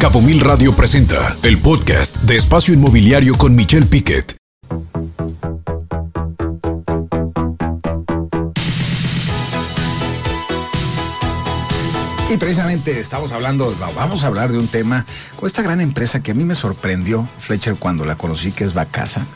Cabo Mil Radio presenta el podcast de Espacio Inmobiliario con Michelle Piquet. Y precisamente estamos hablando, vamos a hablar de un tema con esta gran empresa que a mí me sorprendió, Fletcher, cuando la conocí, que es Bacasa,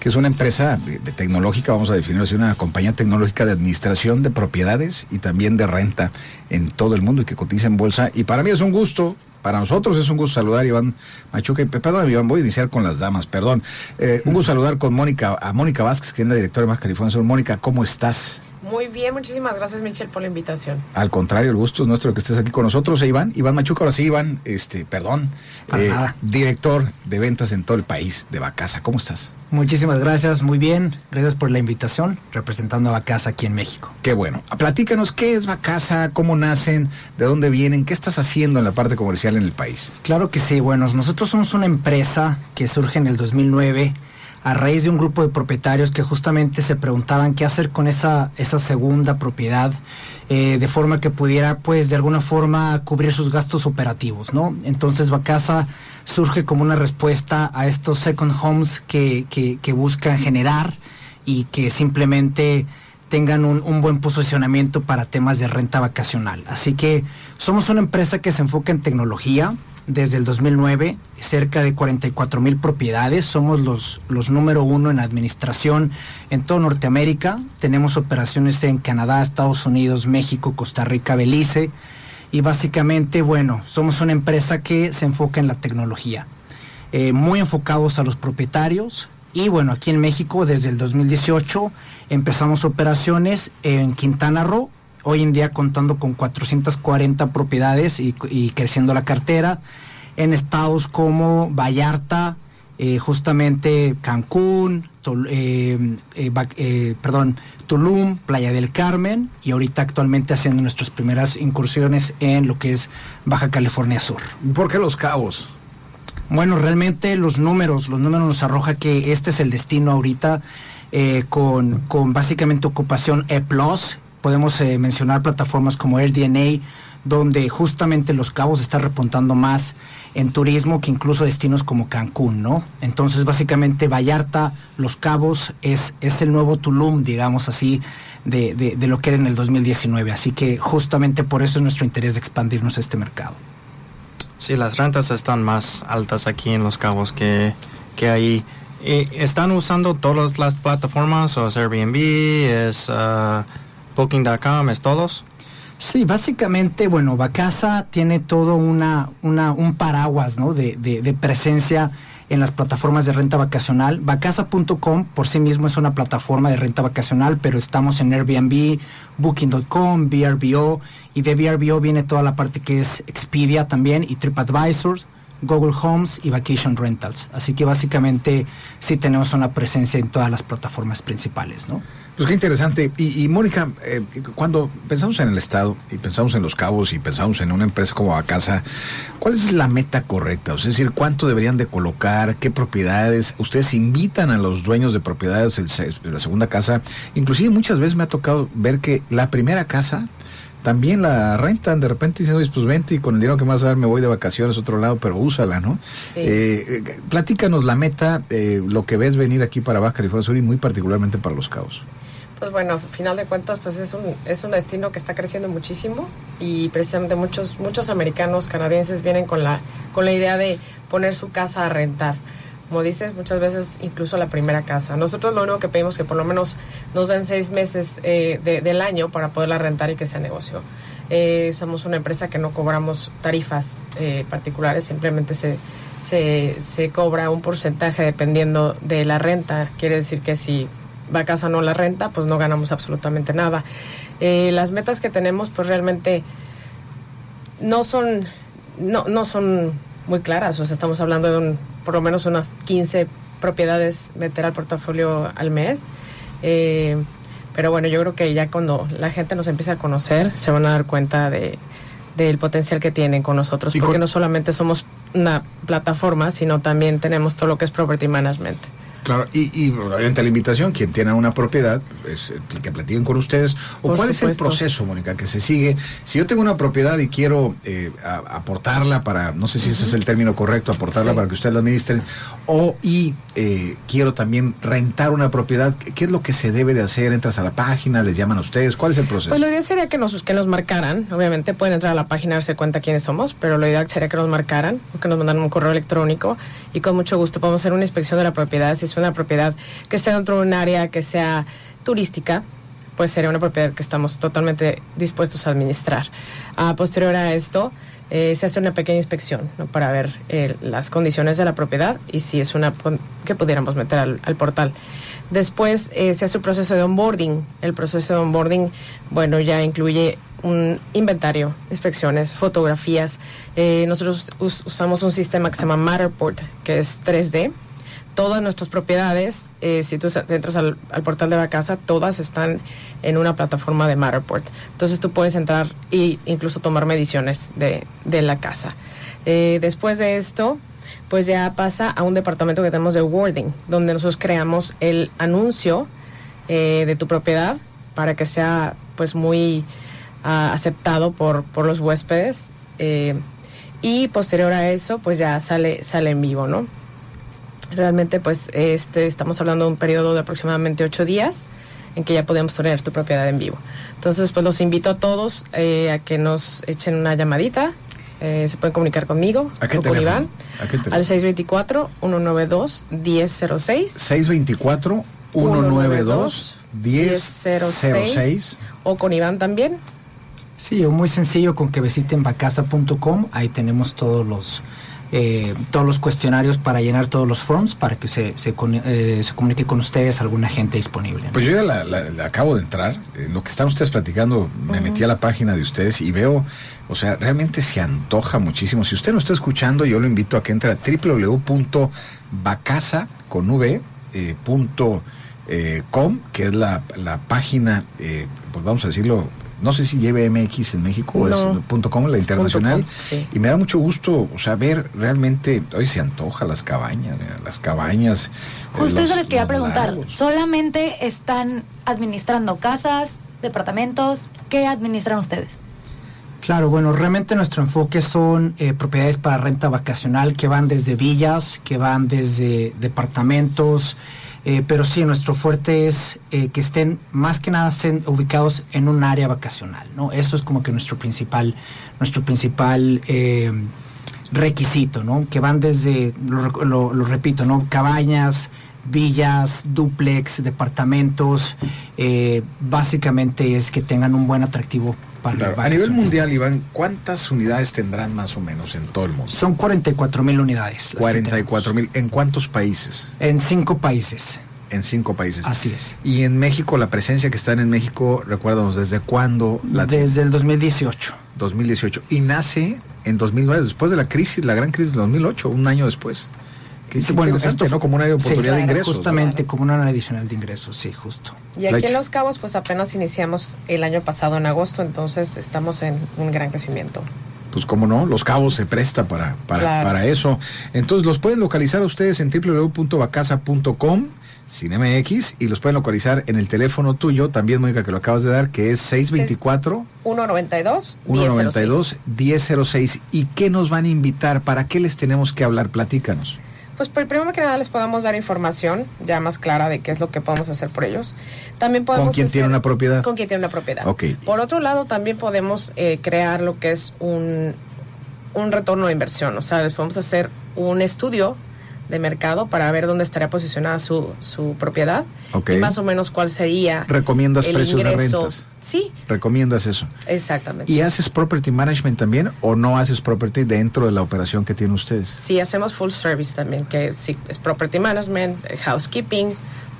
que es una empresa de tecnológica, vamos a definirlo así, una compañía tecnológica de administración de propiedades y también de renta en todo el mundo y que cotiza en bolsa. Y para mí es un gusto para nosotros es un gusto saludar a Iván Machuca. Perdón, Iván, voy a iniciar con las damas, perdón. Eh, un gusto saludar con Mónica, a Mónica Vázquez, que es la directora de Más California. Mónica, ¿cómo estás? Muy bien, muchísimas gracias Michelle por la invitación. Al contrario, el gusto es nuestro que estés aquí con nosotros, e Iván. Iván Machuca, ahora sí, Iván, este, perdón, eh, director de ventas en todo el país de Bacasa. ¿Cómo estás? Muchísimas gracias, muy bien. Gracias por la invitación, representando a Bacasa aquí en México. Qué bueno. Platícanos, ¿qué es Bacasa? ¿Cómo nacen? ¿De dónde vienen? ¿Qué estás haciendo en la parte comercial en el país? Claro que sí, bueno, nosotros somos una empresa que surge en el 2009 a raíz de un grupo de propietarios que justamente se preguntaban qué hacer con esa, esa segunda propiedad, eh, de forma que pudiera, pues, de alguna forma cubrir sus gastos operativos, ¿no? Entonces, Bacasa surge como una respuesta a estos second homes que, que, que buscan generar y que simplemente tengan un, un, buen posicionamiento para temas de renta vacacional. Así que somos una empresa que se enfoca en tecnología, desde el 2009, cerca de 44 mil propiedades. Somos los, los número uno en administración en toda Norteamérica. Tenemos operaciones en Canadá, Estados Unidos, México, Costa Rica, Belice. Y básicamente, bueno, somos una empresa que se enfoca en la tecnología. Eh, muy enfocados a los propietarios. Y bueno, aquí en México, desde el 2018, empezamos operaciones en Quintana Roo, hoy en día contando con 440 propiedades y, y creciendo la cartera en estados como Vallarta, eh, justamente Cancún, Tul, eh, eh, perdón, Tulum, Playa del Carmen y ahorita actualmente haciendo nuestras primeras incursiones en lo que es Baja California Sur. ¿Por qué Los Cabos? Bueno, realmente los números, los números nos arroja que este es el destino ahorita con, con básicamente ocupación E+, podemos eh, mencionar plataformas como AirDNA, donde justamente Los Cabos está repuntando más en turismo que incluso destinos como Cancún, ¿no? Entonces, básicamente, Vallarta, Los Cabos es, es el nuevo Tulum, digamos así, de, de, lo que era en el 2019. Así que justamente por eso es nuestro interés de expandirnos este mercado. Sí, las rentas están más altas aquí en Los Cabos que, que ahí. ¿Están usando todas las plataformas? ¿O es Airbnb? ¿Es uh, Booking.com? ¿Es todos? Sí, básicamente, bueno, Bacasa tiene todo una, una, un paraguas ¿no? de, de, de, presencia en las plataformas de renta vacacional. Bacasa.com por sí mismo es una plataforma de renta vacacional, pero estamos en Airbnb, Booking.com, VRBO, y de VRBO viene toda la parte que es Expedia también y TripAdvisors. Google Homes y Vacation Rentals. Así que básicamente sí tenemos una presencia en todas las plataformas principales, ¿no? Pues qué interesante. Y, Mónica, eh, cuando pensamos en el Estado y pensamos en los cabos y pensamos en una empresa como Acasa, ¿cuál es la meta correcta? Es decir, ¿cuánto deberían de colocar? ¿Qué propiedades? Ustedes invitan a los dueños de propiedades de la segunda casa. Inclusive muchas veces me ha tocado ver que la primera casa también la rentan, de repente dicen, oye, pues vente y con el dinero que vas a dar me voy de vacaciones a otro lado, pero úsala, ¿no? Sí. Eh, platícanos la meta, eh, lo que ves venir aquí para Baja California Sur y muy particularmente para Los Cabos. Pues bueno, al final de cuentas, pues es un, es un destino que está creciendo muchísimo y precisamente muchos, muchos americanos, canadienses vienen con la, con la idea de poner su casa a rentar como dices, muchas veces incluso la primera casa. Nosotros lo único que pedimos es que por lo menos nos den seis meses eh, de, del año para poderla rentar y que sea negocio. Eh, somos una empresa que no cobramos tarifas eh, particulares, simplemente se, se, se, cobra un porcentaje dependiendo de la renta. Quiere decir que si va a casa no la renta, pues no ganamos absolutamente nada. las metas que tenemos pues realmente no son, no, no son muy claras, o sea, estamos hablando de un por lo menos unas 15 propiedades meter al portafolio al mes. Eh, pero bueno, yo creo que ya cuando la gente nos empiece a conocer, se van a dar cuenta de, del potencial que tienen con nosotros, porque no solamente somos una plataforma, sino también tenemos todo lo que es property management. Claro, y, y obviamente la invitación, quien tiene una propiedad, es el que platiquen con ustedes. ¿O Por cuál es el proceso, Mónica, que se sigue? Si yo tengo una propiedad y quiero eh, a- aportarla para, no sé si ese es el término correcto, aportarla Sí. para que ustedes la administren, o y eh, quiero también rentar una propiedad, ¿qué, es lo que se debe de hacer? Entras a la página, les llaman a ustedes, ¿cuál es el proceso? Pues lo ideal sería que nos, que nos marcaran. Obviamente pueden entrar a la página y darse cuenta quiénes somos, pero lo ideal sería que nos marcaran que nos mandaran un correo electrónico y con mucho gusto podemos hacer una inspección de la propiedad. Si es una propiedad que esté dentro de un área que sea turística, pues sería una propiedad que estamos totalmente dispuestos a administrar. A posterior a esto, eh, se hace una pequeña inspección ¿no? para ver eh, las condiciones de la propiedad y si es una que pudiéramos meter al, al portal. Después eh, se hace un proceso de onboarding. El proceso de onboarding, bueno, ya incluye un inventario, inspecciones, fotografías. Eh, nosotros us- usamos un sistema que se llama Matterport, que es 3D todas nuestras propiedades, eh, si tú entras al, al portal de la casa, todas están en una plataforma de Matterport. Entonces tú puedes entrar e incluso tomar mediciones de, de la casa. Eh, después de esto, pues ya pasa a un departamento que tenemos de wording, donde nosotros creamos el anuncio eh, de tu propiedad para que sea pues muy ah, aceptado por, por los huéspedes. y posterior a eso, pues ya sale, sale en vivo, ¿no? Realmente, pues, este, estamos hablando de un periodo de aproximadamente ocho días en que ya podemos tener tu propiedad en vivo. Entonces, pues, los invito a todos eh, a que nos echen una llamadita. Eh, se pueden comunicar conmigo ¿A qué o con? Iván ¿A qué al 624-192-1006 624 192 1006 o con Iván también. Sí, o muy sencillo con que visiten vacasa.com, ahí tenemos todos los eh, todos los cuestionarios para llenar todos los forms para que se, se, eh, comunique con ustedes alguna gente disponible. Pues yo ya la, acabo de entrar. En lo que están ustedes platicando, me metí a la página de ustedes y veo, o sea, realmente se antoja muchísimo. Si usted no está escuchando, yo lo invito a que entre a www.bacasa con v, eh, punto, com, que es la, la página, pues vamos a decirlo, no sé si lleve MX en México o No. es punto .com, la internacional. punto com, sí. Y me da mucho gusto, o sea, ver realmente, hoy se antoja las cabañas, mira, las cabañas. eh, Justo eso les quería preguntar. ¿Solamente están administrando casas, departamentos? ¿Qué administran ustedes? Claro, bueno, realmente nuestro enfoque son eh, propiedades para renta vacacional que van desde villas, que van desde departamentos, eh, pero sí, nuestro fuerte es eh, que estén más que nada ubicados en un área vacacional, ¿no? Eso es como que nuestro principal, nuestro principal eh, requisito, ¿no? Que van desde, lo- lo repito, ¿no? Cabañas, villas, duplex, departamentos, eh, básicamente es que tengan un buen atractivo para el Claro, A nivel mundial, Iván, ¿cuántas unidades tendrán más o menos en todo el mundo? Son 44 mil unidades. las que 44 tenemos. mil. ¿En cuántos países? En cinco países. En cinco países. Así es. Y en México, la presencia que están en México, recuérdanos, ¿desde cuándo? La Desde el 2018. 2018. Y nace en 2009, después de la crisis, la gran crisis de 2008, un año después. Que es Bueno, esto ¿no? Como una oportunidad de Sí, ingresos. Justamente como una adicional de ingresos, sí, justo. Y aquí en Los Cabos, pues apenas iniciamos el año pasado en agosto, entonces estamos en un gran crecimiento. Pues cómo no, Los Cabos se presta para, para, Claro. para eso. Entonces los pueden localizar a ustedes en www.bacasa.com sin MX y los pueden localizar en el teléfono tuyo, también Mónica que lo acabas de dar, que es 624 192 192 1006. ¿Y qué nos van a invitar? ¿Para qué les tenemos que hablar? Platícanos. Pues por primero que nada les podemos dar información ya más clara de qué es lo que podemos hacer por ellos. También podemos ¿Con quién hacer- tiene una propiedad? Con quien tiene una propiedad. Ok. Por otro lado, también podemos eh, crear lo que es un, un retorno de inversión. O sea, les podemos hacer un estudio de mercado para ver dónde estaría posicionada su, su propiedad y más o menos cuál sería ¿Recomiendas el precios de rentas? Sí, ¿Recomiendas eso? exactamente. ¿Y haces property management también o no haces property dentro de la operación que tienen ustedes? Sí, hacemos full service también, que sí, es property management, eh, housekeeping,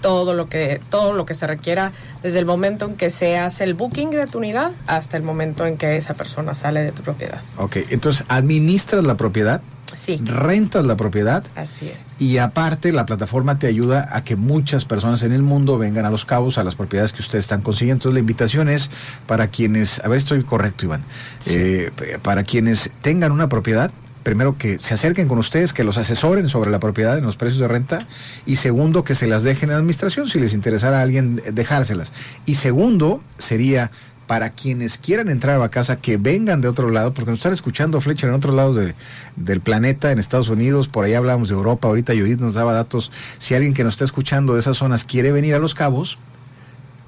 todo lo que todo lo que se requiera desde el momento en que se hace el booking de tu unidad hasta el momento en que esa persona sale de tu propiedad. Ok, entonces administras la propiedad, Sí, rentas la propiedad así es. y aparte la plataforma te ayuda a que muchas personas en el mundo vengan a los cabos, a las propiedades que ustedes están consiguiendo. Entonces la invitación es para quienes, a ver, estoy correcto Iván, Eh, para quienes tengan una propiedad primero que se acerquen con ustedes, que los asesoren sobre la propiedad en los precios de renta y segundo que se las dejen en administración si les interesara a alguien dejárselas. Y segundo sería para quienes quieran entrar a casa que vengan de otro lado, porque nos están escuchando Fletcher en otros lados de, del planeta, en Estados Unidos, por ahí hablamos de Europa, ahorita Judith nos daba datos, si alguien que nos está escuchando de esas zonas quiere venir a Los Cabos,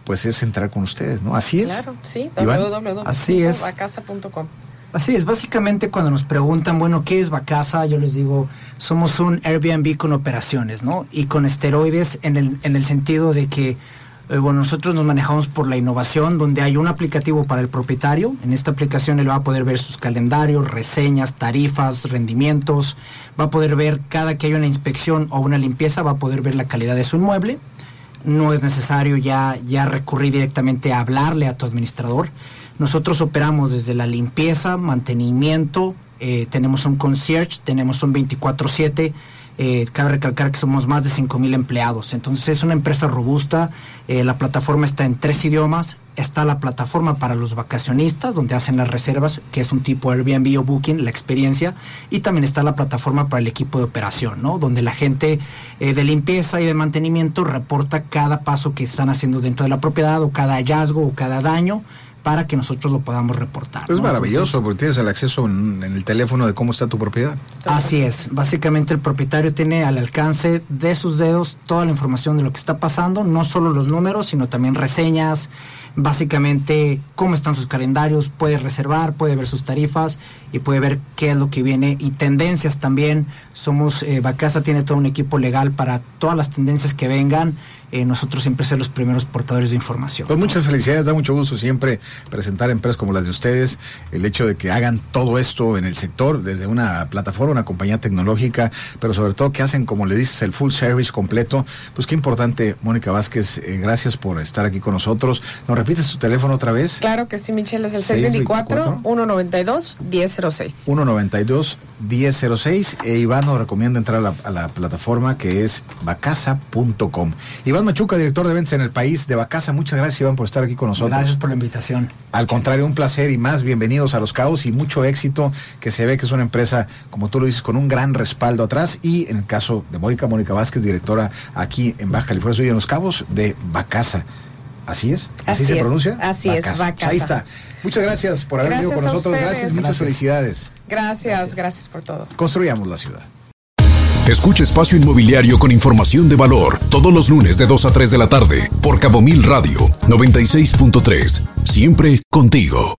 pues es entrar con ustedes, ¿no? Así es. Claro, sí, Así es. www.vacasa.com. Así es, básicamente cuando nos preguntan, bueno, ¿qué es Vacasa? Yo les digo, somos un Airbnb con operaciones, ¿no? Y con esteroides en el, en el sentido de que, eh, bueno, nosotros nos manejamos por la innovación, donde hay un aplicativo para el propietario. En esta aplicación él va a poder ver sus calendarios, reseñas, tarifas, rendimientos. Va a poder ver cada que hay una inspección o una limpieza, va a poder ver la calidad de su inmueble. No es necesario ya, ya recurrir directamente a hablarle a tu administrador nosotros operamos desde la limpieza, mantenimiento, eh, tenemos un concierge, tenemos un 24/7. Eh, cabe recalcar que somos más de 5.000 empleados. Entonces es una empresa robusta. Eh, la plataforma está en tres idiomas. Está la plataforma para los vacacionistas, donde hacen las reservas, que es un tipo Airbnb o Booking, la experiencia. Y también está la plataforma para el equipo de operación, ¿no? Donde la gente de limpieza y de mantenimiento reporta cada paso que están haciendo dentro de la propiedad o cada hallazgo o cada daño para que nosotros lo podamos reportar. Es maravilloso porque tienes el acceso en, el teléfono de cómo está tu propiedad. Así es, básicamente el propietario tiene al alcance de sus dedos toda la información de lo que está pasando, no solo los números, sino también reseñas, básicamente cómo están sus calendarios, puede reservar, puede ver sus tarifas y puede ver qué es lo que viene y tendencias también. Somos, eh, Bacasa tiene todo un equipo legal para todas las tendencias que vengan. Eh, nosotros siempre ser los primeros portadores de información. Pues muchas felicidades, da mucho gusto siempre presentar empresas como las de ustedes, el hecho de que hagan todo esto en el sector, desde una plataforma, una compañía tecnológica, pero sobre todo que hacen, como le dices, el full service completo. Pues qué importante, Mónica Vázquez, eh, gracias por estar aquí con nosotros. ¿Nos repites tu teléfono otra vez? Claro que sí, Michelle, es el 624-192-1006. 192-1006. E Iván nos recomienda entrar a la, a la plataforma que es vacasa.com. Iván Machuca, director de ventas en el país de Bacasa. Muchas gracias, Iván, por estar aquí con nosotros. Gracias por la invitación. Al contrario, un placer y más bienvenidos a Los Caos y mucho éxito, que se ve que es una empresa, como tú lo dices, con un gran respaldo atrás. Y en el caso de Mónica, Mónica Vázquez, directora aquí en Baja California Sur y en Los Cabos de Bacasa. ¿Así es? ¿Así, se pronuncia? Así es, Bacasa. Ahí está. Muchas gracias por haber venido con nosotros. Gracias, muchas felicidades. Gracias, gracias por todo. Construyamos la ciudad. Escucha Espacio Inmobiliario con información de valor todos los lunes de 2 a 3 de la tarde por Cabo Mil Radio 96.3. Siempre contigo.